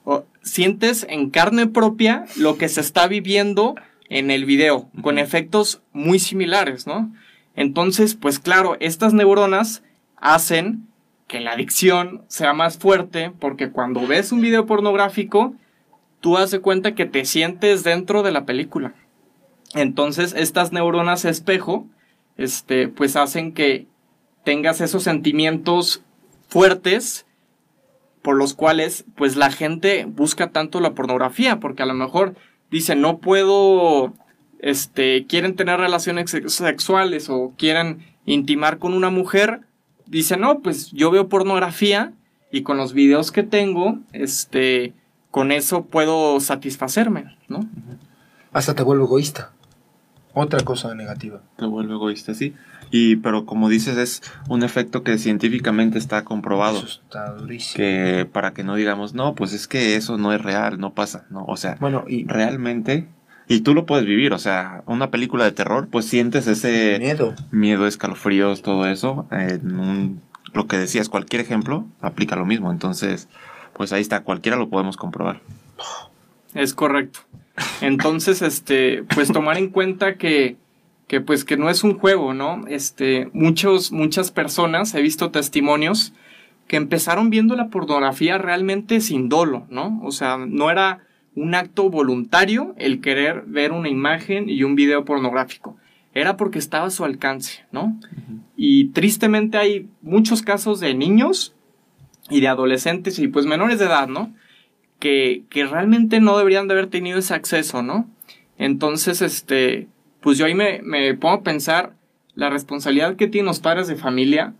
O sientes en carne propia lo que se está viviendo en el video, con efectos muy similares, ¿no? Entonces, pues claro, estas neuronas hacen que la adicción sea más fuerte porque cuando ves un video pornográfico, tú haces cuenta que te sientes dentro de la película. Entonces, estas neuronas espejo, este, pues hacen que tengas esos sentimientos fuertes por los cuales, pues la gente busca tanto la pornografía, porque a lo mejor dice, no puedo, este, quieren tener relaciones sexuales o quieren intimar con una mujer, dice, no, pues yo veo pornografía y con los videos que tengo, este, con eso puedo satisfacerme, ¿no? Hasta te vuelvo egoísta. Otra cosa negativa. Te vuelve egoísta, sí. Y, pero como dices, es un efecto que científicamente está comprobado. Eso está durísimo. Que para que no digamos, no, pues es que eso no es real, no pasa, ¿no? O sea, bueno, y realmente, y tú lo puedes vivir, o sea, una película de terror, pues sientes ese miedo, miedo, escalofríos, todo eso. En un, lo que decías, cualquier ejemplo aplica lo mismo. Entonces, pues ahí está, cualquiera lo podemos comprobar. Es correcto. Entonces, este, pues tomar en cuenta que que pues que no es un juego, ¿no? Este, muchos, muchas personas, he visto testimonios que empezaron viendo la pornografía realmente sin dolo, ¿no? O sea, no era un acto voluntario el querer ver una imagen y un video pornográfico. Era porque estaba a su alcance, ¿no? Y tristemente hay muchos casos de niños y de adolescentes y pues menores de edad, ¿no? Que, que realmente no deberían de haber tenido ese acceso, ¿no? Entonces, este, pues yo ahí me, me pongo a pensar la responsabilidad que tienen los padres de familia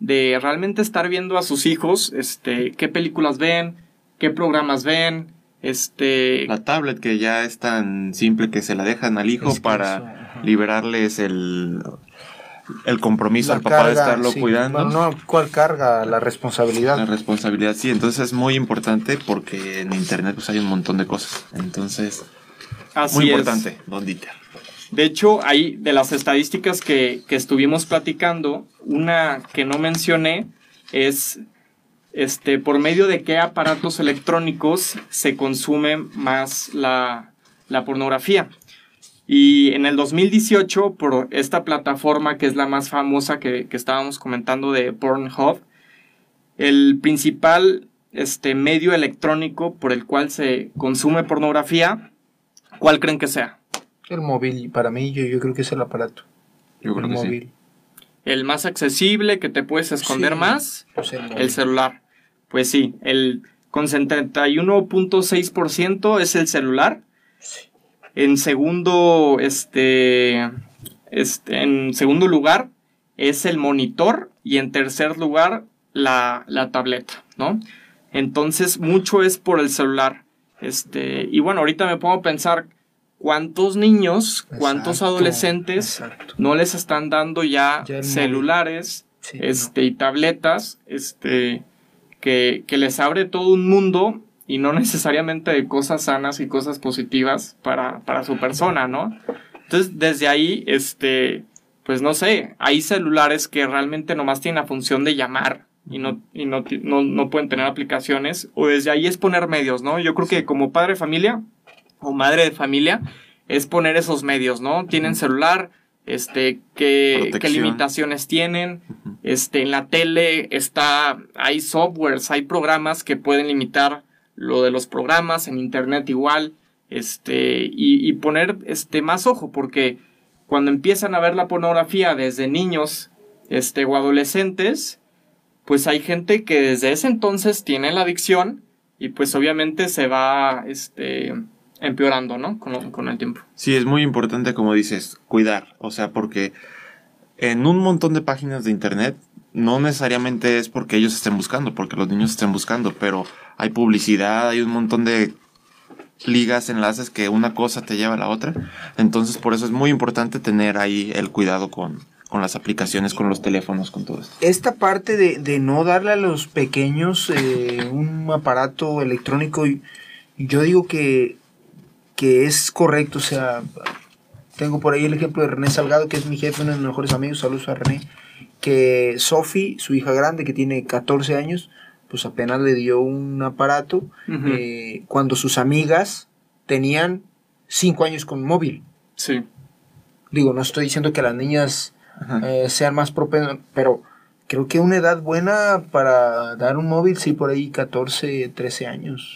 de realmente estar viendo a sus hijos, este, qué películas ven, qué programas ven, este... La tablet que ya es tan simple que se la dejan al hijo para liberarles el, el compromiso al papá de estarlo cuidando. No, ¿cuál carga? La responsabilidad. La responsabilidad, sí. Entonces es muy importante porque en internet pues hay un montón de cosas. Entonces, muy importante, don Dieter. De hecho, hay de las estadísticas que, estuvimos platicando, una que no mencioné es este, por medio de qué aparatos electrónicos se consume más la, pornografía. Y en el 2018, por esta plataforma que es la más famosa que, estábamos comentando de Pornhub, el principal este, medio electrónico por el cual se consume pornografía, ¿cuál creen que sea? El móvil, para mí, yo, yo creo que es el aparato. Yo creo el que móvil. El más accesible, que te puedes esconder más, pues el, celular. Pues sí, el con 71.6% es el celular. En segundo, este, este, en segundo lugar es el monitor y en tercer lugar la, la tableta, ¿no? Entonces mucho es por el celular. Este, y bueno, ahorita me pongo a pensar, cuántos niños, cuántos adolescentes no les están dando ya, celulares este, y tabletas este, que, les abre todo un mundo y no necesariamente de cosas sanas y cosas positivas para, para su persona, ¿no? Entonces, desde ahí, este, pues no sé, hay celulares que realmente nomás tienen la función de llamar y no, y no, no, no pueden tener aplicaciones, o desde ahí es poner medios, ¿no? Yo creo que como padre de familia, o madre de familia es poner esos medios, ¿no? Tienen celular, este, qué, qué limitaciones tienen, este, en la tele está, hay softwares, hay programas que pueden limitar lo de los programas, en internet igual, este, y, poner, este, más ojo, porque cuando empiezan a ver la pornografía desde niños este, o adolescentes, pues hay gente que desde ese entonces tiene la adicción y pues obviamente se va este, empeorando, ¿no? Con, con el tiempo. Sí, es muy importante, como dices, cuidar, o sea, porque en un montón de páginas de internet no necesariamente es porque ellos estén buscando, porque los niños estén buscando, pero hay publicidad, hay un montón de ligas, enlaces que una cosa te lleva a la otra. Entonces, por eso es muy importante tener ahí el cuidado con, con las aplicaciones, con los teléfonos, con todo esto. Esta parte de, de no darle a los pequeños eh, un aparato electrónico, yo digo que, que es correcto, o sea, tengo por ahí el ejemplo de René Salgado, que es mi jefe, uno de mis mejores amigos, saludos a René, que Sophie, su hija grande, que tiene 14 años, pues apenas le dio un aparato eh, cuando sus amigas tenían 5 años con móvil. Sí. Digo, no estoy diciendo que las niñas eh, sean más propensas, pero creo que una edad buena para dar un móvil, sí, por ahí 14, 13 años.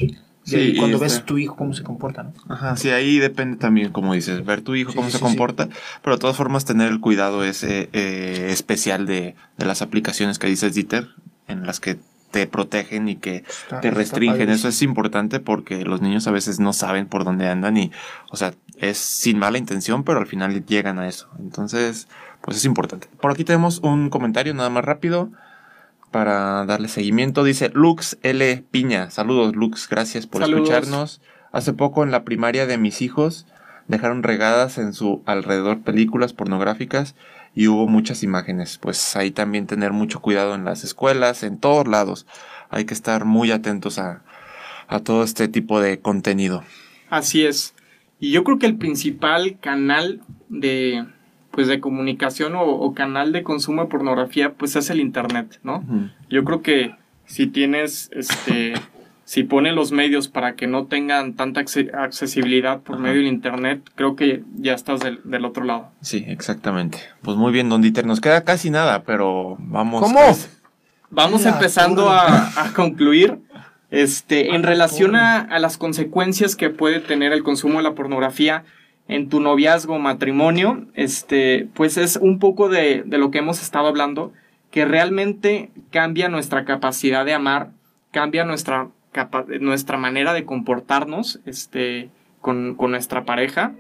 Sí, cuando ves tu hijo cómo se comporta, ¿no? Ajá, sí, ahí depende también, como dices, ver tu hijo cómo se comporta, pero de todas formas tener el cuidado ese eh, especial de, de, las aplicaciones que dices Dieter, en las que te protegen y que te restringen. Eso es importante porque los niños a veces no saben por dónde andan y, o sea, es sin mala intención, pero al final llegan a eso. Entonces, pues es importante. Por aquí tenemos un comentario nada más rápido para darle seguimiento. Dice Lux L. Piña. Saludos, Lux. Gracias por escucharnos. Hace poco en la primaria de mis hijos dejaron regadas en su alrededor películas pornográficas y hubo muchas imágenes. Pues ahí también tener mucho cuidado en las escuelas, en todos lados. Hay que estar muy atentos a, a todo este tipo de contenido. Así es. Y yo creo que el principal canal de, pues de comunicación o, canal de consumo de pornografía pues es el internet, ¿no? Yo creo que si tienes, este, si ponen los medios para que no tengan tanta accesibilidad por medio del internet, creo que ya estás del, otro lado. Sí, exactamente. Pues muy bien, don Dieter, nos queda casi nada, pero vamos. ¿Cómo? vamos empezando a, a, concluir. Este, en relación a, a las consecuencias que puede tener el consumo de la pornografía, en tu noviazgo, matrimonio, este, pues es un poco de, de lo que hemos estado hablando, que realmente cambia nuestra capacidad de amar, cambia nuestra, nuestra manera de comportarnos este, con, con nuestra pareja,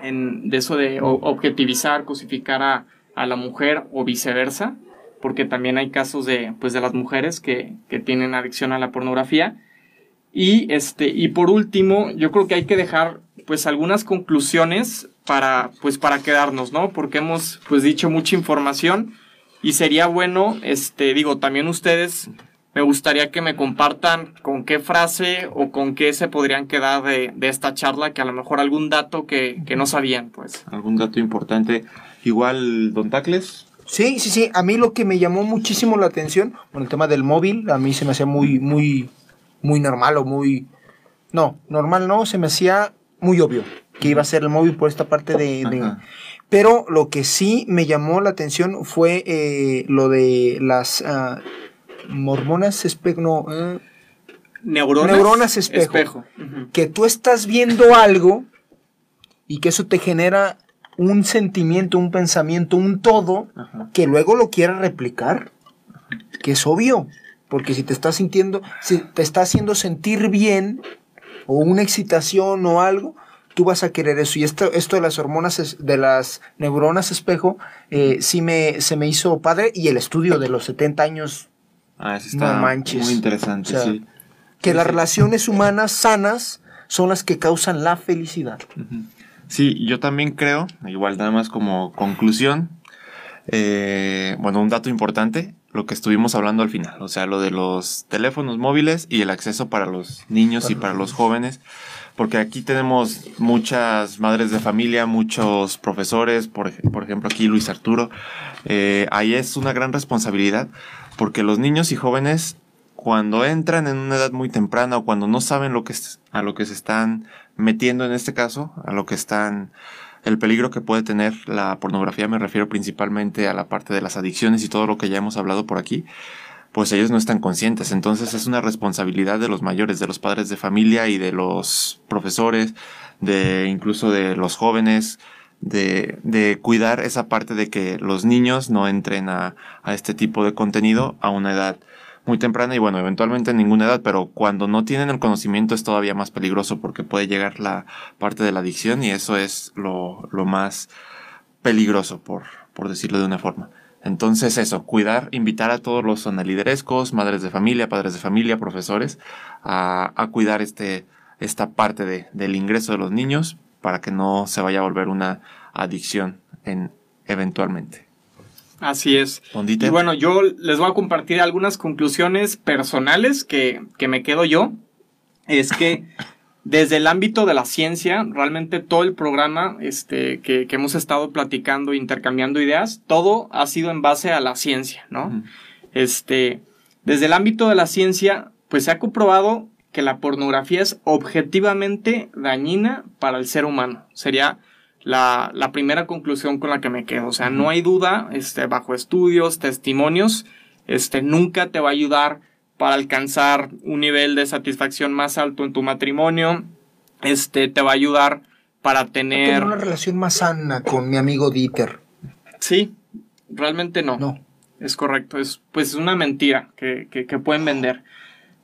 en, de eso de objetivizar, cosificar a, a, la mujer o viceversa, porque también hay casos de, pues, de las mujeres que, que tienen adicción a la pornografía. Y, este, y por último, yo creo que hay que dejar pues algunas conclusiones para, pues para quedarnos, ¿no? Porque hemos pues dicho mucha información y sería bueno, este, digo, también ustedes me gustaría que me compartan con qué frase o con qué se podrían quedar de, esta charla, que a lo mejor algún dato que, no sabían, pues. Algún dato importante. Igual, don Tacles. Sí, sí, sí. A mí lo que me llamó muchísimo la atención, bueno, el tema del móvil, a mí se me hacía muy, muy, muy normal o muy... No, normal no, se me hacía muy obvio que iba a ser el móvil por esta parte de... pero lo que sí me llamó la atención fue eh, lo de las uh, mormonas espejo... Eh, neuronas, espejo. Que tú estás viendo algo y que eso te genera un sentimiento, un pensamiento, un todo, que luego lo quieras replicar. Que es obvio. Porque si te estás sintiendo, si te está haciendo sentir bien, o una excitación o algo, tú vas a querer eso. Y esto, esto de las hormonas, de las neuronas espejo, eh, sí me, se me hizo padre. Y el estudio de los 70 años, ah, está manches. Muy interesante, sí. Que las relaciones humanas sanas son las que causan la felicidad. Sí, yo también creo, igual nada más como conclusión, eh, bueno, un dato importante, lo que estuvimos hablando al final, o sea, lo de los teléfonos móviles y el acceso para los niños y para los jóvenes, porque aquí tenemos muchas madres de familia, muchos profesores, por, por ejemplo aquí Luis Arturo, eh, ahí es una gran responsabilidad, porque los niños y jóvenes cuando entran en una edad muy temprana o cuando no saben a lo que se están metiendo en este caso, a lo que están el peligro que puede tener la pornografía, me refiero principalmente a la parte de las adicciones y todo lo que ya hemos hablado por aquí, pues ellos no están conscientes. Entonces es una responsabilidad de los mayores, de los padres de familia y de los profesores, de incluso de los jóvenes, de, cuidar esa parte de que los niños no entren a este tipo de contenido a una edad muy temprana y bueno, eventualmente en ninguna edad, pero cuando no tienen el conocimiento es todavía más peligroso porque puede llegar la parte de la adicción y eso es lo, lo más peligroso, por, por decirlo de una forma. Entonces eso, cuidar, invitar a todos los sonaliderescos, madres de familia, padres de familia, profesores, a, a cuidar este, esta parte de, del ingreso de los niños para que no se vaya a volver una adicción en, eventualmente. Así es. Y bueno, yo les voy a compartir algunas conclusiones personales que, que me quedo yo. Es que desde el ámbito de la ciencia, realmente todo el programa este, que, que hemos estado platicando, intercambiando ideas, todo ha sido en base a la ciencia, ¿no? Este, desde el ámbito de la ciencia, pues se ha comprobado que la pornografía es objetivamente dañina para el ser humano. Sería la, la, primera conclusión con la que me quedo. O sea, no hay duda, este, bajo estudios, testimonios, este, nunca te va a ayudar para alcanzar un nivel de satisfacción más alto en tu matrimonio. Este, te va a ayudar para tener... una relación más sana con mi amigo Dieter. Sí, realmente no. No. Es correcto, es pues una mentira que, que, que pueden vender.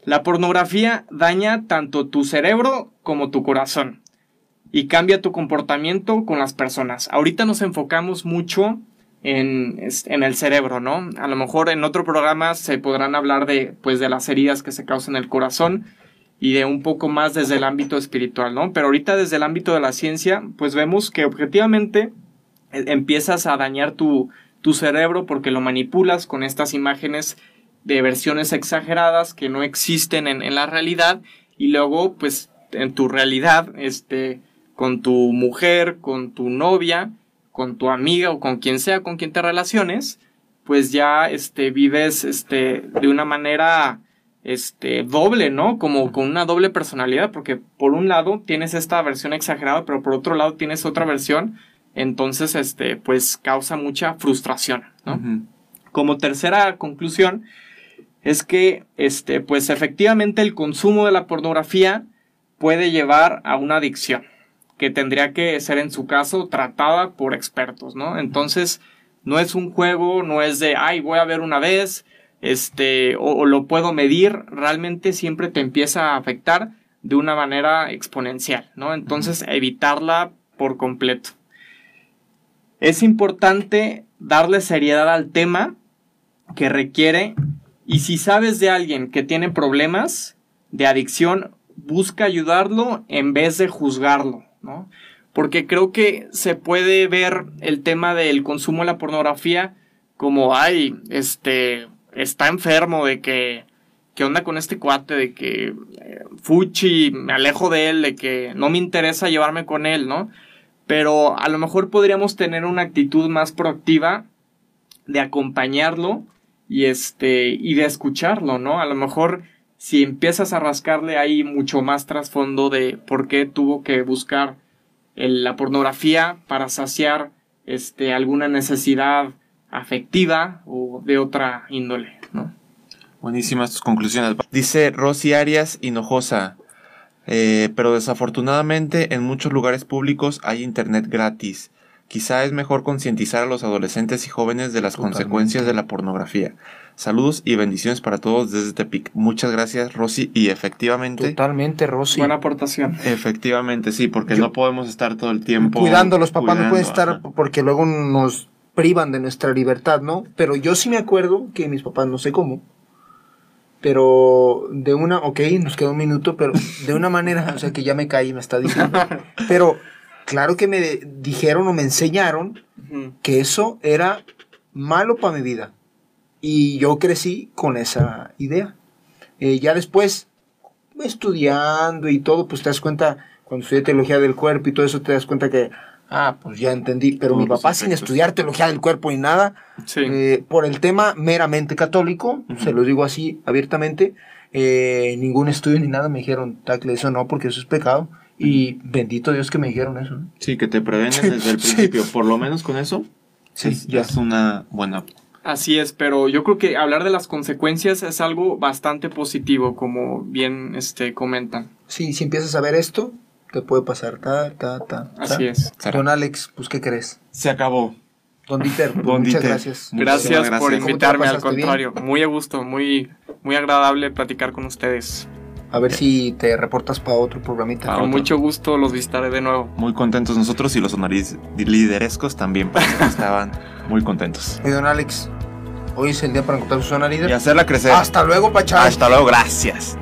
La pornografía daña tanto tu cerebro como tu corazón y cambia tu comportamiento con las personas. Ahorita nos enfocamos mucho en, en, el cerebro, ¿no? A lo mejor en otro programa se podrán hablar de, pues, de las heridas que se causan en el corazón y de un poco más desde el ámbito espiritual, ¿no? Pero ahorita desde el ámbito de la ciencia, pues vemos que objetivamente eh, empiezas a dañar tu, tu cerebro porque lo manipulas con estas imágenes de versiones exageradas que no existen en, en la realidad y luego, pues, en tu realidad, este, con tu mujer, con tu novia, con tu amiga o con quien sea con quien te relaciones, pues ya este, vives este, de una manera este, doble, ¿no? Como con una doble personalidad, porque por un lado tienes esta versión exagerada, pero por otro lado tienes otra versión, entonces, este, pues causa mucha frustración, ¿no? Como tercera conclusión, es que, este, pues efectivamente el consumo de la pornografía puede llevar a una adicción que tendría que ser en su caso tratada por expertos, ¿no? Entonces, no es un juego, no es de, ay, voy a ver una vez, este, o, lo puedo medir, realmente siempre te empieza a afectar de una manera exponencial, ¿no? Entonces, evitarla por completo. Es importante darle seriedad al tema que requiere y si sabes de alguien que tiene problemas de adicción, busca ayudarlo en vez de juzgarlo. ¿No? Porque creo que se puede ver el tema del consumo de la pornografía como, ay, este, está enfermo de que, ¿qué onda con este cuate? De que eh, fuchi, me alejo de él, de que no me interesa llevarme con él, ¿no? Pero a lo mejor podríamos tener una actitud más proactiva de acompañarlo y este, y de escucharlo, ¿no? A lo mejor si empiezas a rascarle ahí mucho más trasfondo de por qué tuvo que buscar la pornografía para saciar este, alguna necesidad afectiva o de otra índole, ¿no? Buenísimas tus conclusiones. Dice Rosy Arias Hinojosa, eh, pero desafortunadamente en muchos lugares públicos hay internet gratis. Quizá es mejor concientizar a los adolescentes y jóvenes de las consecuencias de la pornografía. Saludos y bendiciones para todos desde Tepic. Muchas gracias, Rosy. Y efectivamente. Totalmente, Rosy. Buena aportación. Efectivamente, sí, porque no podemos estar todo el tiempo. Cuidando, los papás no pueden estar porque luego nos privan de nuestra libertad, ¿no? Pero yo sí me acuerdo que mis papás, no sé cómo, pero de una, ok, nos queda un minuto, pero de una manera, o sea que ya me caí, me está diciendo. Pero claro que me dijeron o me enseñaron que eso era malo para mi vida. Y yo crecí con esa idea. Eh, ya después, estudiando y todo, pues te das cuenta, cuando estudié teología del cuerpo y todo eso, te das cuenta que, ah, pues ya entendí. Pero mi papá, sin estudiar teología del cuerpo ni nada, eh, por el tema meramente católico, se lo digo así abiertamente, eh, ningún estudio ni nada me dijeron, tacle, eso no, porque eso es pecado. Y bendito Dios que me dijeron eso. Sí, que te prevenes desde el principio. Por lo menos con eso, sí, ya es una buena Así es, pero yo creo que hablar de las consecuencias es algo bastante positivo, como bien este, comentan. Sí, si empiezas a ver esto, te puede pasar, ta, ta, ta. Así es. Don Alex, pues, ¿qué crees? Se acabó. Don Dieter, pues, muchas gracias. Gracias, por invitarme, al contrario. Muy a gusto, muy, muy agradable platicar con ustedes. A ver si te reportas para otro programita. Con mucho gusto los visitaré de nuevo. Muy contentos nosotros y los liderescos también, estaban muy contentos. Y don Alex, hoy es el día para encontrar su zona líder. Y hacerla crecer. Hasta luego, Pachá. Hasta luego, gracias.